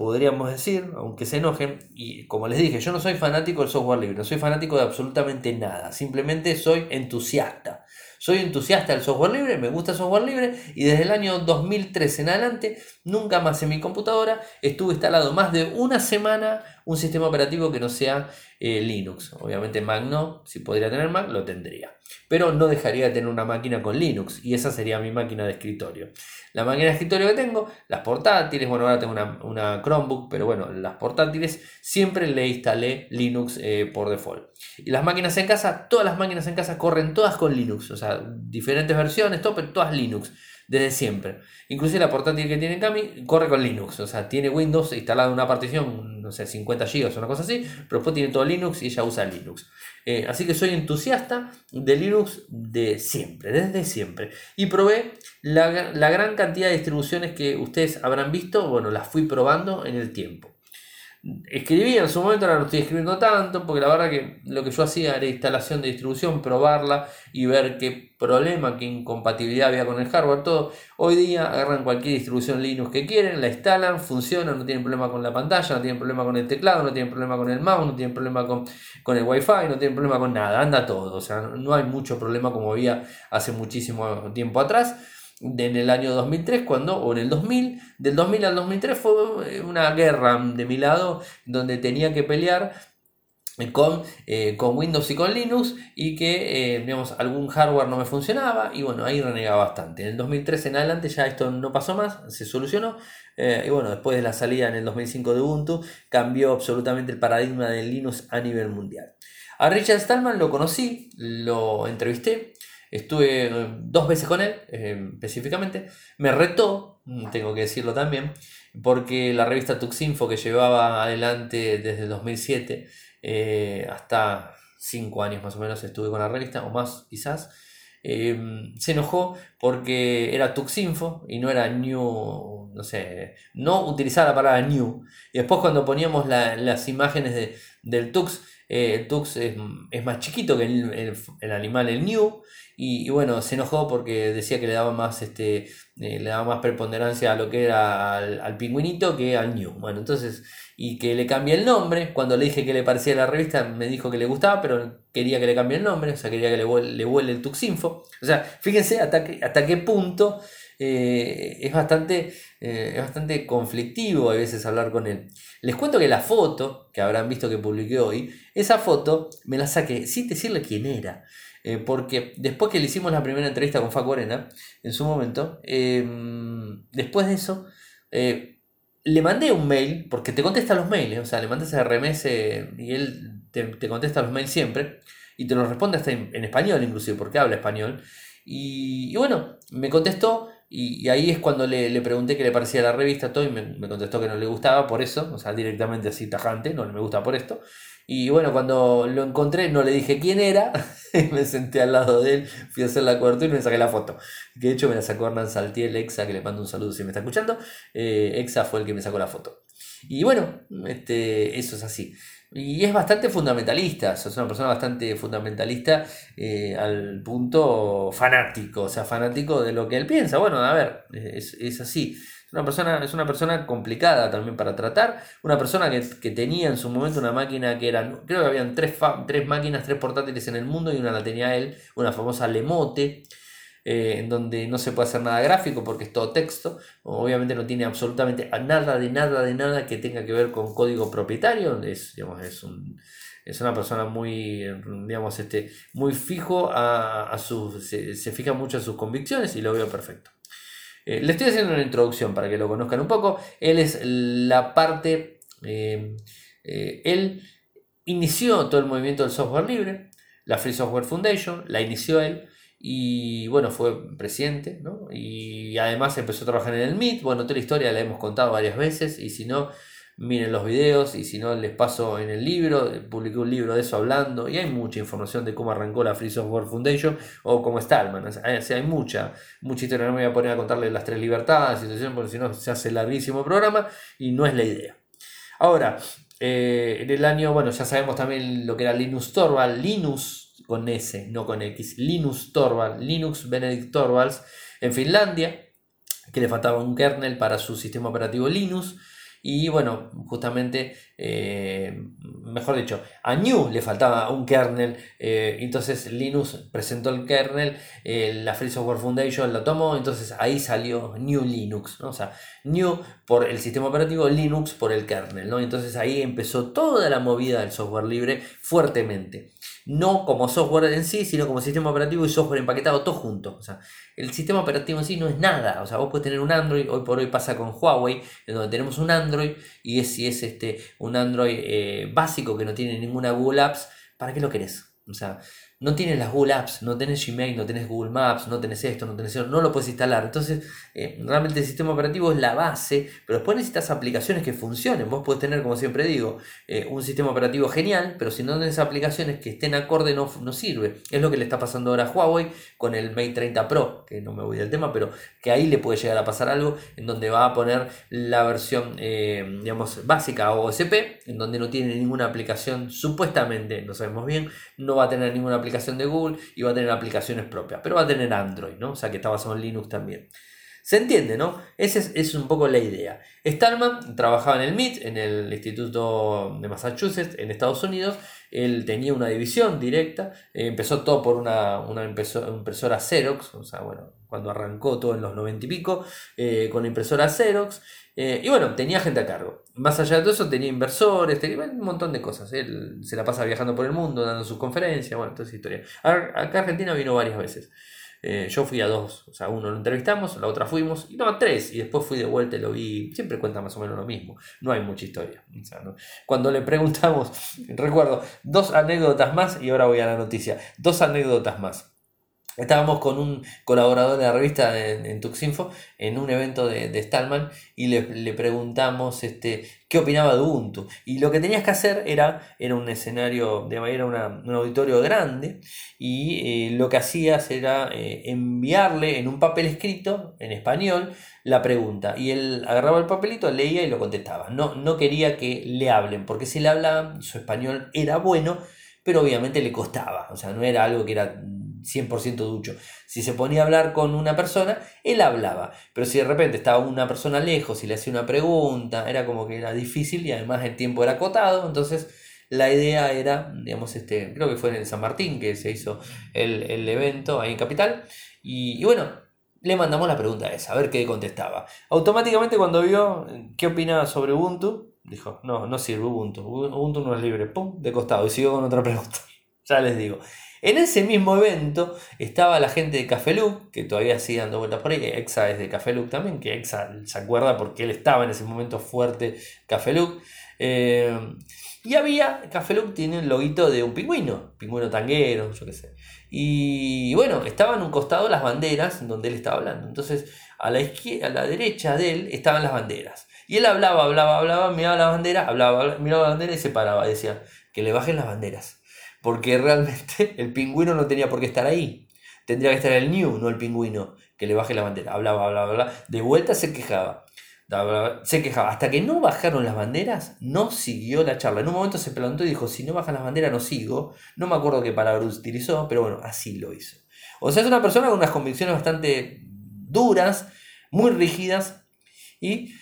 podríamos decir, aunque se enojen, y como les dije, yo no soy fanático del software libre, no soy fanático de absolutamente nada, simplemente soy entusiasta. Soy entusiasta del software libre, me gusta el software libre y desde el año 2013 en adelante nunca más en mi computadora estuve instalado más de una semana un sistema operativo que no sea eh, Linux. Obviamente Mac no, si podría tener Mac lo tendría. Pero no dejaría de tener una máquina con Linux y esa sería mi máquina de escritorio. La máquina de escritorio que tengo, las portátiles, bueno ahora tengo una, Chromebook, pero bueno, las portátiles siempre le instalé Linux eh, por default. Y las máquinas en casa, todas las máquinas en casa corren todas con Linux, o sea, diferentes versiones, todo, pero todas Linux desde siempre. Inclusive la portátil que tiene Cami corre con Linux, o sea, tiene Windows instalado en una partición, no sé, 50 GB o una cosa así, pero después tiene todo Linux y ella usa Linux. Eh, así que soy entusiasta de Linux de siempre, desde siempre. Y probé la, la gran cantidad de distribuciones que ustedes habrán visto, bueno, las fui probando en el tiempo. Escribí en su momento, ahora no estoy escribiendo tanto, porque la verdad que lo que yo hacía era instalación de distribución, probarla y ver qué problema, qué incompatibilidad había con el hardware, todo. Hoy día agarran cualquier distribución Linux que quieren, la instalan, funciona, no tienen problema con la pantalla, no tienen problema con el teclado, no tienen problema con el mouse, no tienen problema con, con el wifi, no tienen problema con nada, anda todo. O sea, no hay mucho problema como había hace muchísimo tiempo atrás. En el año 2003, cuando, o en el 2000, del 2000 al 2003 fue una guerra de mi lado, donde tenía que pelear con, eh, con Windows y con Linux y que eh, digamos, algún hardware no me funcionaba y bueno, ahí renegaba bastante. En el 2013 en adelante ya esto no pasó más, se solucionó eh, y bueno, después de la salida en el 2005 de Ubuntu cambió absolutamente el paradigma de Linux a nivel mundial. A Richard Stallman lo conocí, lo entrevisté, estuve dos veces con él específicamente, me retó, tengo que decirlo también, porque la revista Tuxinfo que llevaba adelante desde el 2007 eh, hasta 5 años más o menos estuve con la revista, o más quizás, eh, se enojó porque era Tuxinfo y no era New, no sé, no utilizaba la palabra New. Y después cuando poníamos las imágenes de, del Tux, eh, el Tux es, más chiquito que el, animal, el New, y, bueno, se enojó porque decía que le daba más, este, le daba más preponderancia a lo que era al, al pingüinito que al New. Bueno, entonces y que le cambie el nombre. Cuando le dije que le parecía la revista, me dijo que le gustaba, pero quería que le cambie el nombre, o sea, quería que le, vuele, el Tuxinfo. O sea, fíjense hasta, hasta qué punto eh, es, bastante, eh, es bastante conflictivo a veces hablar con él. Les cuento que la foto, que habrán visto que publiqué hoy, esa foto me la saqué sin decirle quién era. Eh, porque después que le hicimos la primera entrevista con Facu Arena, en su momento, después de eso, le mandé un mail, porque te contesta los mails, o sea, le mandas a RMS y él te, contesta los mails siempre, y te los responde hasta en, español inclusive, porque habla español. Y, bueno, me contestó y, ahí es cuando le, pregunté qué le parecía la revista, todo, y me, me, contestó que no le gustaba por eso, o sea, directamente así tajante, no me gusta por esto. Y bueno, cuando lo encontré no le dije quién era, me senté al lado de él, fui a hacer la cobertura y me saqué la foto. Que de hecho me la sacó Hernán Saltiel, Exa, que le mando un saludo si me está escuchando. Eh, Exa fue el que me sacó la foto. Y bueno, este, eso es así. Y es bastante fundamentalista, es una persona bastante fundamentalista eh, al punto fanático, o sea, fanático de lo que él piensa. Bueno, a ver, es, es así. Una persona, es una persona complicada también para tratar. Una persona que, tenía en su momento una máquina que eran, creo que habían tres, tres máquinas, tres portátiles en el mundo y una la tenía él, una famosa Lemote. Eh, en donde no se puede hacer nada gráfico porque es todo texto, obviamente no tiene absolutamente nada de nada de nada que tenga que ver con código propietario, es, digamos, es, un, es una persona muy, digamos, este, muy fijo a, a sus, se, se, fija mucho en sus convicciones y lo veo perfecto. Eh, le estoy haciendo una introducción para que lo conozcan un poco. Él es la parte, eh, él inició todo el movimiento del software libre, la Free Software Foundation, la inició él y bueno, fue presidente, ¿no? Y además empezó a trabajar en el MIT, bueno, toda la historia la hemos contado varias veces. Y si no, miren los videos. Y si no les paso en el libro, publiqué un libro de eso hablando. Y hay mucha información de cómo arrancó la Free Software Foundation o cómo está Stallman. hay mucha, mucha historia, no me voy a poner a contarles las tres libertades, porque si no se hace larguísimo programa y no es la idea. Ahora, eh, en el año, bueno, ya sabemos también lo que era Linux Torvald, Linux con S, no con X, Linux Torvald, Linux Benedict Torvalds en Finlandia, que le faltaba un kernel para su sistema operativo Linux. Y bueno, justamente, eh, mejor dicho, a New le faltaba un kernel, eh, entonces Linux presentó el kernel, eh, la Free Software Foundation lo tomó, entonces ahí salió New Linux, ¿no? o sea, New por el sistema operativo, Linux por el kernel, ¿no? entonces ahí empezó toda la movida del software libre fuertemente no como software en sí, sino como sistema operativo y software empaquetado, todo junto. O sea, el sistema operativo en sí no es nada. O sea, vos puedes tener un Android, hoy por hoy pasa con Huawei, en donde tenemos un Android y es, si es este, un Android eh, básico que no tiene ninguna Google Apps, ¿para qué lo querés? O sea, no tienes las Google Apps, no tenés Gmail, no tenés Google Maps, no tenés esto, no tenés eso, no lo puedes instalar. Entonces, eh, realmente el sistema operativo es la base, pero después necesitas aplicaciones que funcionen. Vos puedes tener, como siempre digo, eh, un sistema operativo genial, pero si no tenés aplicaciones que estén acorde, no, no sirve. Es lo que le está pasando ahora a Huawei con el Mate 30 Pro, que no me voy del tema, pero que ahí le puede llegar a pasar algo en donde va a poner la versión, eh, digamos, básica OSP, en donde no tiene ninguna aplicación, supuestamente, no sabemos bien, no va a tener ninguna aplicación de Google y va a tener aplicaciones propias, pero va a tener Android, ¿no? O sea que está basado en Linux también. Se entiende, ¿no? Esa es, un poco la idea. Stallman trabajaba en el MIT, en el Instituto de Massachusetts, en Estados Unidos, Él tenía una división directa, eh, empezó todo por una, una impresora Xerox, o sea, bueno, cuando arrancó todo en los 90 y pico, eh, con la impresora Xerox, eh, y bueno, tenía gente a cargo. Más allá de todo eso, tenía inversores, tenía un montón de cosas. Él se la pasa viajando por el mundo, dando sus conferencias, bueno, toda esa historia. Acá a Argentina vino varias veces. Eh, yo fui a dos, o sea, uno lo entrevistamos, la otra fuimos, y no, a tres, y después fui de vuelta y lo vi. Siempre cuenta más o menos lo mismo, no hay mucha historia. Cuando le preguntamos, recuerdo, dos anécdotas más, y ahora voy a la noticia, dos anécdotas más. Estábamos con un colaborador de la revista en, Tuxinfo en un evento de, de Stallman y le, preguntamos este, qué opinaba de Ubuntu. Y lo que tenías que hacer era, era un escenario, de era un auditorio grande y eh, lo que hacías era eh, enviarle en un papel escrito, en español, la pregunta. Y él agarraba el papelito, leía y lo contestaba. No, no quería que le hablen, porque si le hablaban, su español era bueno, pero obviamente le costaba. O sea, no era algo que era 100% ducho. Si se ponía a hablar con una persona, él hablaba. Pero si de repente estaba una persona lejos y le hacía una pregunta, era como que era difícil y además el tiempo era acotado. Entonces la idea era, digamos, este, creo que fue en el San Martín que se hizo el, evento ahí en Capital. Y, bueno, le mandamos la pregunta esa, a ver qué contestaba. Automáticamente cuando vio qué opinaba sobre Ubuntu, dijo, no, no sirve Ubuntu. Ubuntu no es libre. Pum, de costado. Y siguió con otra pregunta. ya les digo. En ese mismo evento estaba la gente de Café que todavía sigue dando vueltas por ahí. Exa es de Café también, que Exa se acuerda porque él estaba en ese momento fuerte Café. Eh, y había, Café tiene el loguito de un pingüino, pingüino tanguero, yo qué sé. Y bueno, estaban un costado las banderas donde él estaba hablando. Entonces, a la, izquierda, a la derecha de él estaban las banderas. Y él hablaba, hablaba, hablaba, miraba la bandera, hablaba, miraba la bandera y se paraba. Decía, que le bajen las banderas porque realmente el pingüino no tenía por qué estar ahí. Tendría que estar el New, no el pingüino, que le baje la bandera. Hablaba, hablaba, hablaba. De vuelta se quejaba. Se quejaba. Hasta que no bajaron las banderas, no siguió la charla. En un momento se plantó y dijo, si no bajan las banderas, no sigo. No me acuerdo qué palabra utilizó, pero bueno, así lo hizo. O sea, es una persona con unas convicciones bastante duras, muy rígidas y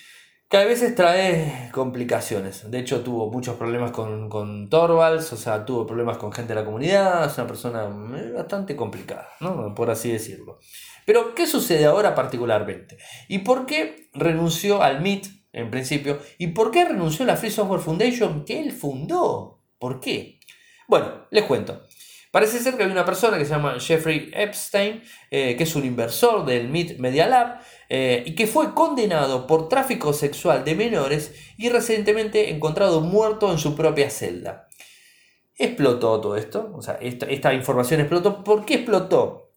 que a veces trae complicaciones. De hecho, tuvo muchos problemas con, con Torvalds, o sea, tuvo problemas con gente de la comunidad, es una persona eh, bastante complicada, ¿no? por así decirlo. Pero, ¿qué sucede ahora particularmente? ¿Y por qué renunció al MIT en principio? ¿Y por qué renunció a la Free Software Foundation que él fundó? ¿Por qué? Bueno, les cuento. Parece ser que hay una persona que se llama Jeffrey Epstein, eh, que es un inversor del MIT Media Lab, eh, y que fue condenado por tráfico sexual de menores y recientemente encontrado muerto en su propia celda. Explotó todo esto, o sea, esta, información explotó. ¿Por qué explotó?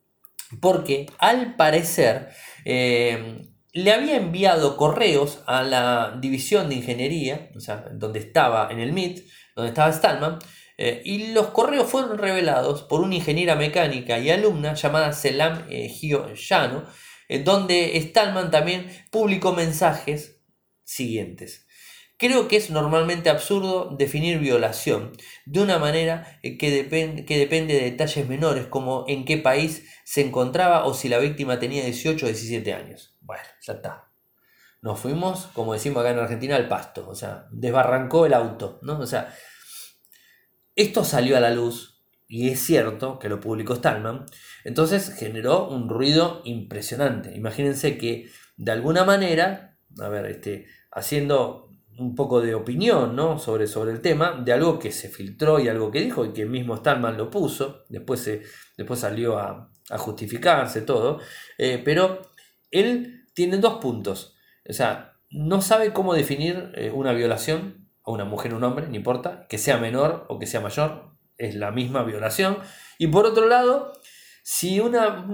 Porque al parecer eh, le había enviado correos a la división de ingeniería, o sea, donde estaba en el MIT, donde estaba Stallman, eh, y los correos fueron revelados por una ingeniera mecánica y alumna llamada Selam Gio Yano, donde Stallman también publicó mensajes siguientes. Creo que es normalmente absurdo definir violación de una manera eh, que, que, depende de detalles menores como en qué país se encontraba o si la víctima tenía 18 o 17 años. Bueno, ya está. Nos fuimos, como decimos acá en Argentina, al pasto. O sea, desbarrancó el auto. ¿no? O sea, esto salió a la luz y es cierto que lo publicó Stallman, entonces generó un ruido impresionante. Imagínense que de alguna manera, a ver, este, haciendo un poco de opinión ¿no? sobre, sobre el tema, de algo que se filtró y algo que dijo y que mismo Stallman lo puso, después, se, después salió a, justificarse todo, eh, pero él tiene dos puntos. O sea, no sabe cómo definir eh, una violación a una mujer o un hombre, no importa, que sea menor o que sea mayor, es la misma violación. Y por otro lado, si una,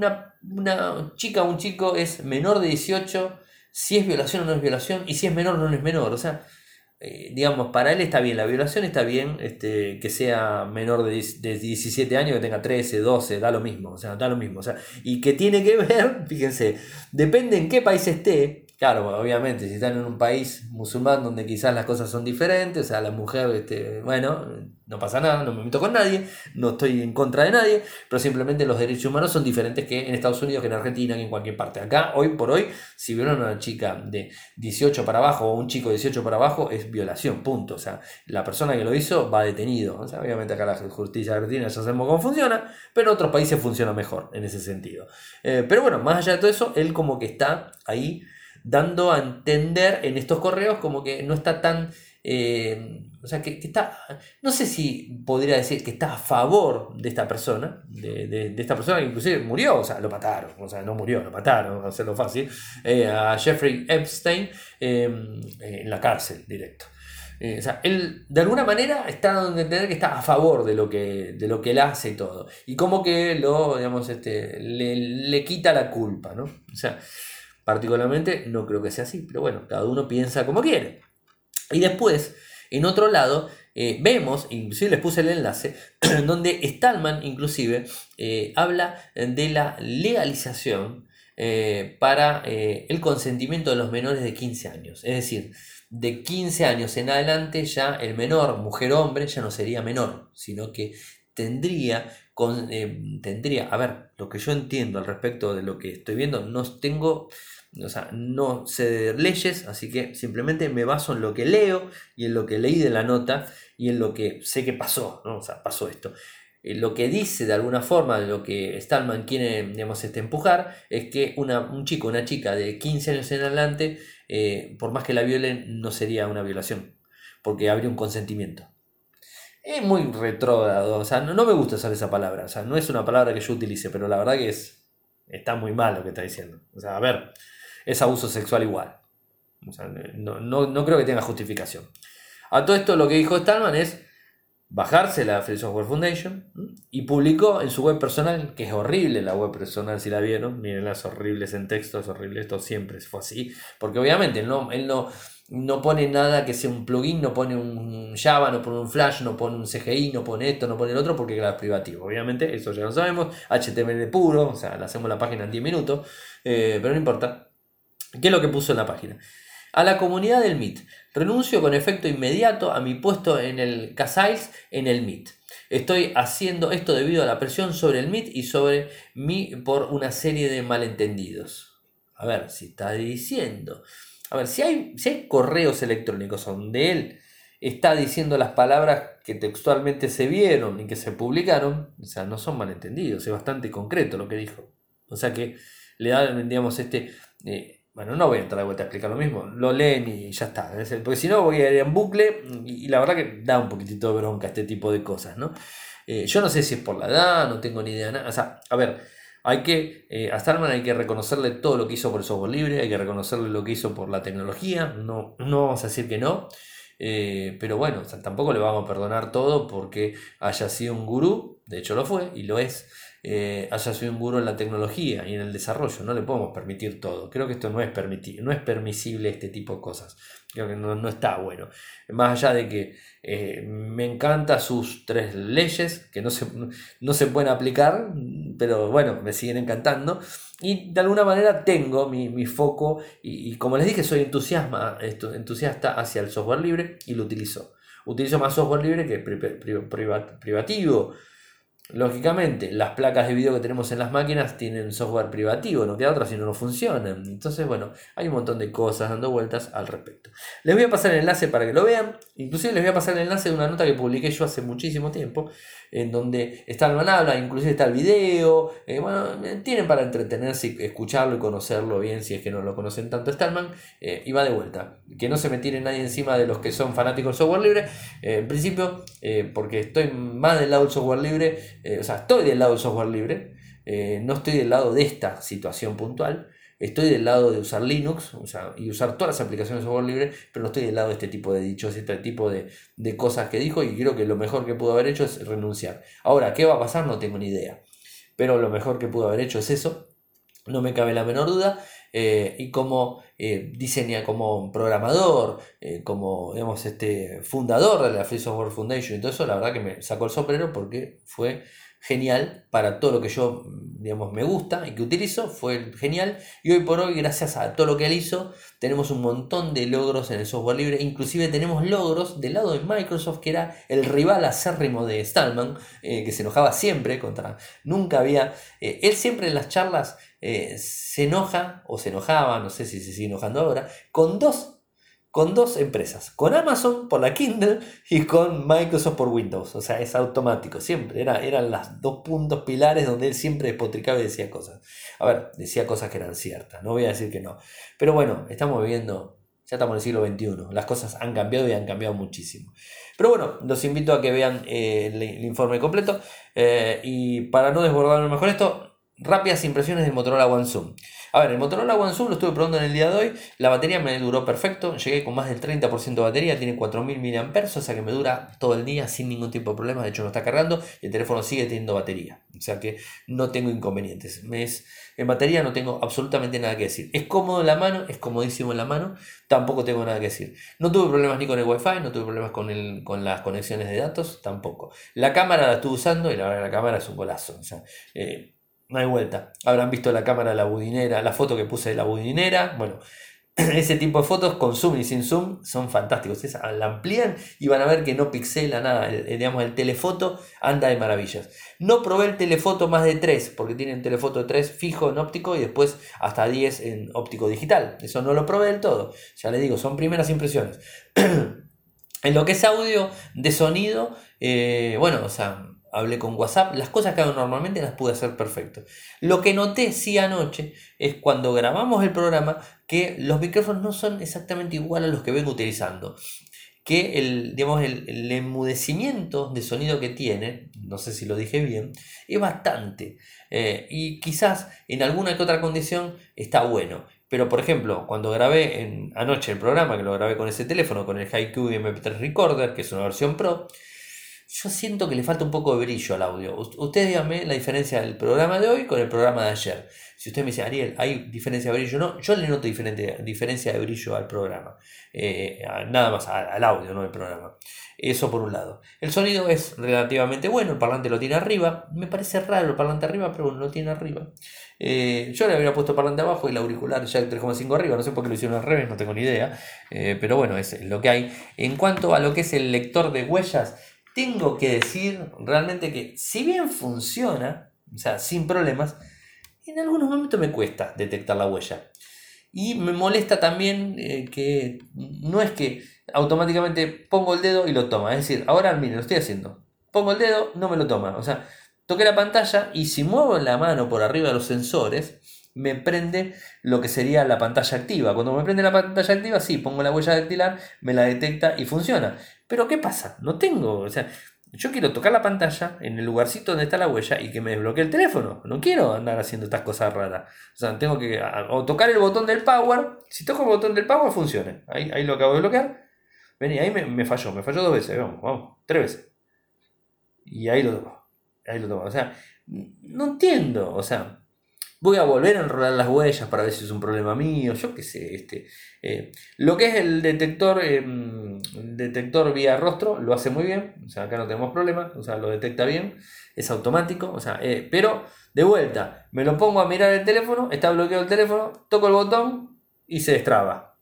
una, chica o un chico es menor de 18, si es violación o no es violación, y si es menor o no es menor. O sea, eh, digamos, para él está bien la violación, está bien este, que sea menor de, de, 17 años, que tenga 13, 12, da lo mismo, o sea, da lo mismo. O sea, y que tiene que ver, fíjense, depende en qué país esté, Claro, obviamente, si están en un país musulmán donde quizás las cosas son diferentes, o sea, la mujer, este, bueno, no pasa nada, no me meto con nadie, no estoy en contra de nadie, pero simplemente los derechos humanos son diferentes que en Estados Unidos, que en Argentina, que en cualquier parte. Acá, hoy por hoy, si vieron a una chica de 18 para abajo o un chico de 18 para abajo, es violación, punto. O sea, la persona que lo hizo va detenido. O sea, obviamente acá la justicia argentina ya sabemos cómo funciona, pero en otros países funciona mejor en ese sentido. Eh, pero bueno, más allá de todo eso, él como que está ahí dando a entender en estos correos como que no está tan... Eh, o sea, que, está, no sé si podría decir que está a favor de esta persona, de, esta persona que inclusive murió, o sea, lo mataron, o sea, no murió, lo mataron, a hacerlo fácil, eh, a Jeffrey Epstein em, en la cárcel directo. Eh, o sea, él de alguna manera está dando a entender que está a favor de lo que, de lo que él hace y todo. Y como que lo, digamos, este, le, le quita la culpa, ¿no? O sea, Particularmente no creo que sea así, pero bueno, cada uno piensa como quiere. Y después, en otro lado, eh, vemos, inclusive les puse el enlace, donde Stallman inclusive eh, habla de la legalización eh, para el consentimiento de los menores de 15 años. Es decir, de 15 años en adelante ya el menor, mujer o hombre, ya no sería menor, sino que tendría, tendría, a ver, lo que yo entiendo al respecto de lo que estoy viendo, no tengo o sea, no sé de leyes, así que simplemente me baso en lo que leo y en lo que leí de la nota y en lo que sé que pasó, ¿no? O pasó esto. Eh, lo que dice de alguna forma, lo que Stallman quiere, digamos, este, empujar, es que una, un chico, una chica de 15 años en adelante, eh, por más que la violen, no sería una violación, porque habría un consentimiento. Es muy retrógrado, o sea, no, no me gusta usar esa palabra, o sea, no es una palabra que yo utilice, pero la verdad que es, está muy mal lo que está diciendo. O sea, a ver, es abuso sexual igual. no, creo que tenga justificación. A todo esto lo que dijo Stallman es bajarse la Free Software Foundation y publicó en su web personal, que es horrible la web personal si la vieron, miren las horribles en texto, es horrible, esto siempre fue así, porque obviamente él no, él no, no pone nada que sea un plugin, no pone un Java, no pone un Flash, no pone un CGI, no pone esto, no pone el otro, porque es privativo. Obviamente, eso ya lo sabemos, HTML puro, o sea, le hacemos la página en 10 minutos, eh, pero no importa. ¿Qué es lo que puso en la página? A la comunidad del MIT. Renuncio con efecto inmediato a mi puesto en el Casais en el MIT. Estoy haciendo esto debido a la presión sobre el MIT y sobre mí por una serie de malentendidos. A ver, si está diciendo. A ver, si hay, si hay correos electrónicos donde él está diciendo las palabras que textualmente se vieron y que se publicaron, o sea, no son malentendidos, es bastante concreto lo que dijo. O sea que le da, digamos, este. Eh, bueno, no voy a entrar de vuelta a explicar lo mismo, lo leen y ya está. Porque si no, voy a ir en bucle y, la verdad que da un poquitito de bronca este tipo de cosas, ¿no? Eh, yo no sé si es por la edad, no tengo ni idea. Nada. O sea, a ver, hay que, eh, a Starman hay que reconocerle todo lo que hizo por el software libre, hay que reconocerle lo que hizo por la tecnología, no, no vamos a decir que no. Eh, pero bueno, tampoco le vamos a perdonar todo porque haya sido un gurú, de hecho lo fue y lo es, eh, haya sido un gurú en la tecnología y en el desarrollo. No le podemos permitir todo. Creo que esto no es, no es permisible este tipo de cosas. Creo que no, está bueno. Más allá de que eh, me encantan sus tres leyes, que no se, no se pueden aplicar, pero bueno, me siguen encantando. Y de alguna manera tengo mi, foco y, como les dije, soy entusiasma, entusiasta hacia el software libre y lo utilizo. Utilizo más software libre que privativo Lógicamente, las placas de video que tenemos en las máquinas tienen software privativo, no queda otra si no, no funcionan. Entonces, bueno, hay un montón de cosas dando vueltas al respecto. Les voy a pasar el enlace para que lo vean. Inclusive les voy a pasar el enlace de una nota que publiqué yo hace muchísimo tiempo, en donde está habla, inclusive está el video. Eh, bueno, eh, tienen para entretenerse escucharlo y conocerlo bien si es que no lo conocen tanto Stallman. Eh, y va de vuelta. Que no se me tire nadie encima de los que son fanáticos del software libre. en principio, porque estoy más del lado del software libre, o sea, estoy del lado del software libre. no estoy del lado de esta situación puntual. Estoy del lado de usar Linux y usar todas las aplicaciones de software libre, pero no estoy del lado de este tipo de dichos, este tipo de, cosas que dijo y creo que lo mejor que pudo haber hecho es renunciar. Ahora, ¿qué va a pasar? No tengo ni idea. Pero lo mejor que pudo haber hecho es eso, no me cabe la menor duda. Eh, y como eh, como programador, eh, como digamos, este, fundador de la Free Software Foundation. Y todo eso, la verdad que me sacó el sombrero porque fue genial para todo lo que yo, digamos, me gusta y que utilizo, fue genial. Y hoy por hoy, gracias a todo lo que él hizo, tenemos un montón de logros en el software libre. Inclusive tenemos logros del lado de Microsoft, que era el rival acérrimo de Stallman, eh, que se enojaba siempre contra... Nunca había... Eh, él siempre en las charlas eh, se enoja, o se enojaba, no sé si se sigue enojando ahora, con dos con dos empresas, con Amazon por la Kindle y con Microsoft por Windows. O sea, es automático, siempre. Era, eran los dos puntos pilares donde él siempre despotricaba y decía cosas. A ver, decía cosas que eran ciertas, no voy a decir que no. Pero bueno, estamos viviendo, ya estamos en el siglo XXI, las cosas han cambiado y han cambiado muchísimo. Pero bueno, los invito a que vean eh, el, informe completo eh, y para no desbordarme mejor esto, rápidas impresiones del Motorola One Zoom. A ver, el Motorola One Zoom lo estuve probando en el día de hoy. La batería me duró perfecto. Llegué con más del 30% de batería. Tiene 4000 mAh, o sea que me dura todo el día sin ningún tipo de problema. De hecho, no está cargando y el teléfono sigue teniendo batería. O sea que no tengo inconvenientes. en batería no tengo absolutamente nada que decir. Es cómodo en la mano, es comodísimo en la mano. Tampoco tengo nada que decir. No tuve problemas ni con el Wi-Fi, no tuve problemas con, el, con las conexiones de datos, tampoco. La cámara la estuve usando y la verdad la cámara es un golazo. O sea, eh, no hay vuelta. Habrán visto la cámara de la budinera, la foto que puse de la budinera. Bueno, ese tipo de fotos con zoom y sin zoom son fantásticos. la amplían y van a ver que no pixela nada. El, digamos, el telefoto anda de maravillas. No probé el telefoto más de 3, porque tienen telefoto de 3 fijo en óptico y después hasta 10 en óptico digital. Eso no lo probé del todo. Ya les digo, son primeras impresiones. en lo que es audio de sonido, eh, bueno, o sea, hablé con WhatsApp, las cosas que hago normalmente las pude hacer perfecto. Lo que noté sí anoche es cuando grabamos el programa que los micrófonos no son exactamente igual a los que vengo utilizando. Que el, digamos, el, enmudecimiento de sonido que tiene, no sé si lo dije bien, es bastante. Eh, y quizás en alguna que otra condición está bueno. Pero por ejemplo, cuando grabé anoche el programa, que lo grabé con ese teléfono, con el Haiku MP3 Recorder, que es una versión Pro, yo siento que le falta un poco de brillo al audio. Ustedes díganme la diferencia del programa de hoy con el programa de ayer. Si usted me dice, Ariel, ¿hay diferencia de brillo? No, yo le noto diferente, diferencia de brillo al programa. Eh, nada más, al audio, no al programa. Eso por un lado. El sonido es relativamente bueno, el parlante lo tiene arriba. Me parece raro el parlante arriba, pero lo tiene arriba. Eh, yo le habría puesto parlante abajo y el auricular ya el 3,5 arriba. No sé por qué lo hicieron al revés, no tengo ni idea. Eh, pero bueno, es lo que hay. En cuanto a lo que es el lector de huellas, tengo que decir realmente que si bien funciona, o sea, sin problemas, en algunos momentos me cuesta detectar la huella. Y me molesta también eh, que no es que automáticamente pongo el dedo y lo toma. Es decir, ahora miren, lo estoy haciendo. Pongo el dedo, no me lo toma. O sea, toqué la pantalla y si muevo la mano por arriba de los sensores, me prende lo que sería la pantalla activa. Cuando me prende la pantalla activa, sí, pongo la huella dactilar, me la detecta y funciona. Pero ¿qué pasa? No tengo, o sea, yo quiero tocar la pantalla en el lugarcito donde está la huella y que me desbloquee el teléfono. No quiero andar haciendo estas cosas raras. O sea, tengo que o tocar el botón del power. Si toco el botón del power, funciona. Ahí, ahí lo acabo de bloquear. Vení, ahí me, falló. Me falló dos veces. Vamos, vamos. Tres veces. Y ahí lo toco. Ahí lo toco. O sea, no entiendo. O sea, Voy a volver a enrolar las huellas para ver si es un problema mío, yo qué sé. Este, eh, lo que es el detector, em, detector vía rostro lo hace muy bien, o sea, acá no tenemos problema, o sea, lo detecta bien, es automático, o sea, eh, pero de vuelta, me lo pongo a mirar el teléfono, está bloqueado el teléfono, toco el botón y se destraba.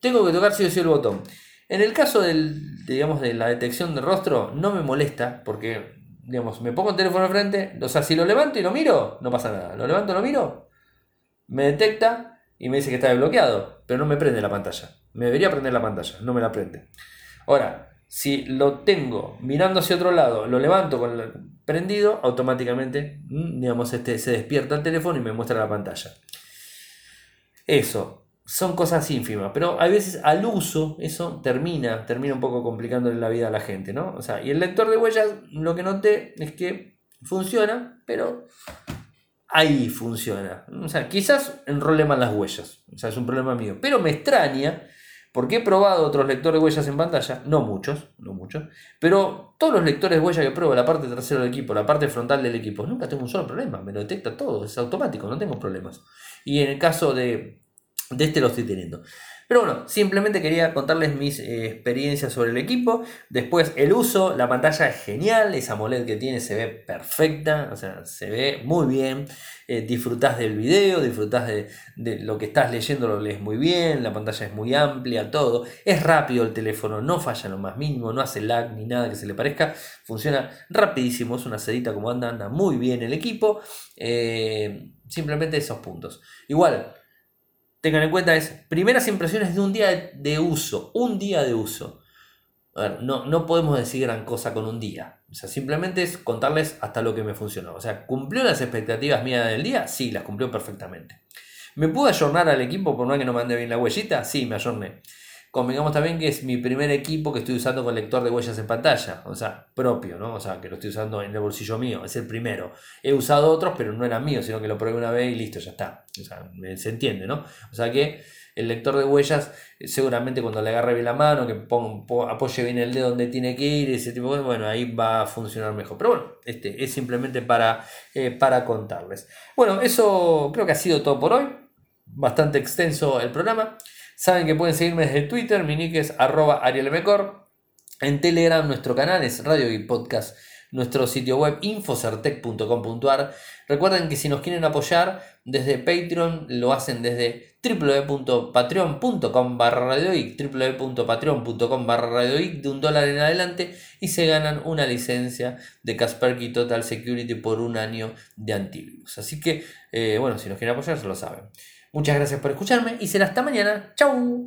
Tengo que tocar sí o sí el botón. En el caso del, digamos, de la detección de rostro, no me molesta porque digamos, me pongo el teléfono frente, o sea, si lo levanto y lo miro, no pasa nada. Lo levanto y lo miro, me detecta y me dice que está desbloqueado, pero no me prende la pantalla. Me debería prender la pantalla, no me la prende. Ahora, si lo tengo mirando hacia otro lado, lo levanto con el prendido, automáticamente, mm, digamos, este, se despierta el teléfono y me muestra la pantalla. Eso, son cosas ínfimas, pero a veces al uso eso termina, termina un poco complicándole la vida a la gente, ¿no? O sea, y el lector de huellas, lo que noté es que funciona, pero ahí funciona. O sea, quizás enrole mal las huellas, o sea, es un problema mío, pero me extraña, porque he probado otros lectores de huellas en pantalla, no muchos, no muchos, pero todos los lectores de huellas que pruebo, la parte trasera del equipo, la parte frontal del equipo, nunca tengo un solo problema, me lo detecta todo, es automático, no tengo problemas. Y en el caso de De este lo estoy teniendo. Pero bueno, simplemente quería contarles mis eh, experiencias sobre el equipo. Después el uso, la pantalla es genial, esa AMOLED que tiene se ve perfecta, o sea, se ve muy bien. Eh, disfrutás del video, disfrutás de, lo que estás leyendo, lo lees muy bien, la pantalla es muy amplia, todo. Es rápido el teléfono, no falla lo más mínimo, no hace lag ni nada que se le parezca. Funciona rapidísimo, es una sedita como anda, anda muy bien el equipo. Eh, simplemente esos puntos. Igual, tengan en cuenta es primeras impresiones de un día de uso, un día de uso. A ver, no, no podemos decir gran cosa con un día. O sea, simplemente es contarles hasta lo que me funcionó. O sea, ¿cumplió las expectativas mías del día? Sí, las cumplió perfectamente. ¿Me pude ayornar al equipo por no que no mande bien la huellita? Sí, me ayorné. Convengamos también que es mi primer equipo que estoy usando con lector de huellas en pantalla, o sea, propio, ¿no? O sea, que lo estoy usando en el bolsillo mío, es el primero. He usado otros, pero no eran míos, sino que lo probé una vez y listo, ya está. O sea, se entiende, ¿no? O sea que el lector de huellas, seguramente cuando le agarre bien la mano, que ponga, apoye bien el dedo donde tiene que ir, ese tipo de bueno, ahí va a funcionar mejor. Pero bueno, este es simplemente para, eh, para contarles. Bueno, eso creo que ha sido todo por hoy. Bastante extenso el programa. Saben que pueden seguirme desde Twitter, mi nick es arroba arielmecor. En Telegram nuestro canal es Radio y Podcast. Nuestro sitio web infocertec.com.ar. Recuerden que si nos quieren apoyar desde Patreon lo hacen desde www.patreon.com barra www.patreon.com barra de un dólar en adelante y se ganan una licencia de Kaspersky Total Security por un año de antivirus. Así que, eh, bueno, si nos quieren apoyar, se lo saben. Muchas gracias por escucharme y será hasta mañana. ¡Chao!